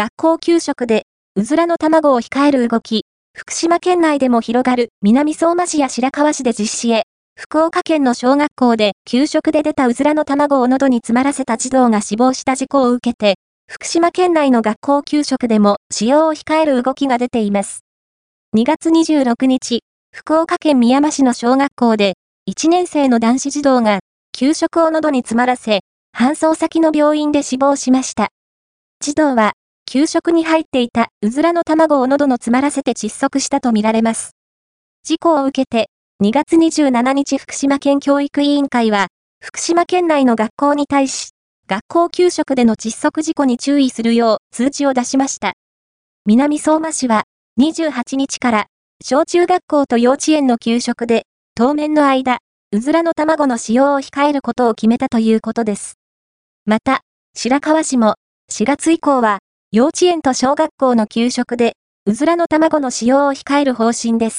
学校給食で、うずらの卵を控える動き、福島県内でも広がる南相馬市や白河市で実施へ、福岡県の小学校で給食で出たうずらの卵を喉に詰まらせた児童が死亡した事故を受けて、福島県内の学校給食でも使用を控える動きが出ています。2月26日、福岡県宮山市の小学校で、1年生の男子児童が、給食を喉に詰まらせ、搬送先の病院で死亡しました。児童は、給食に入っていたうずらの卵を喉の詰まらせて窒息したとみられます。事故を受けて、2月27日福島県教育委員会は、福島県内の学校に対し、学校給食での窒息事故に注意するよう通知を出しました。南相馬市は28日から小中学校と幼稚園の給食で当面の間、うずらの卵の使用を控えることを決めたということです。また、白河市も4月以降は幼稚園と小学校の給食でうずらの卵の使用を控える方針です。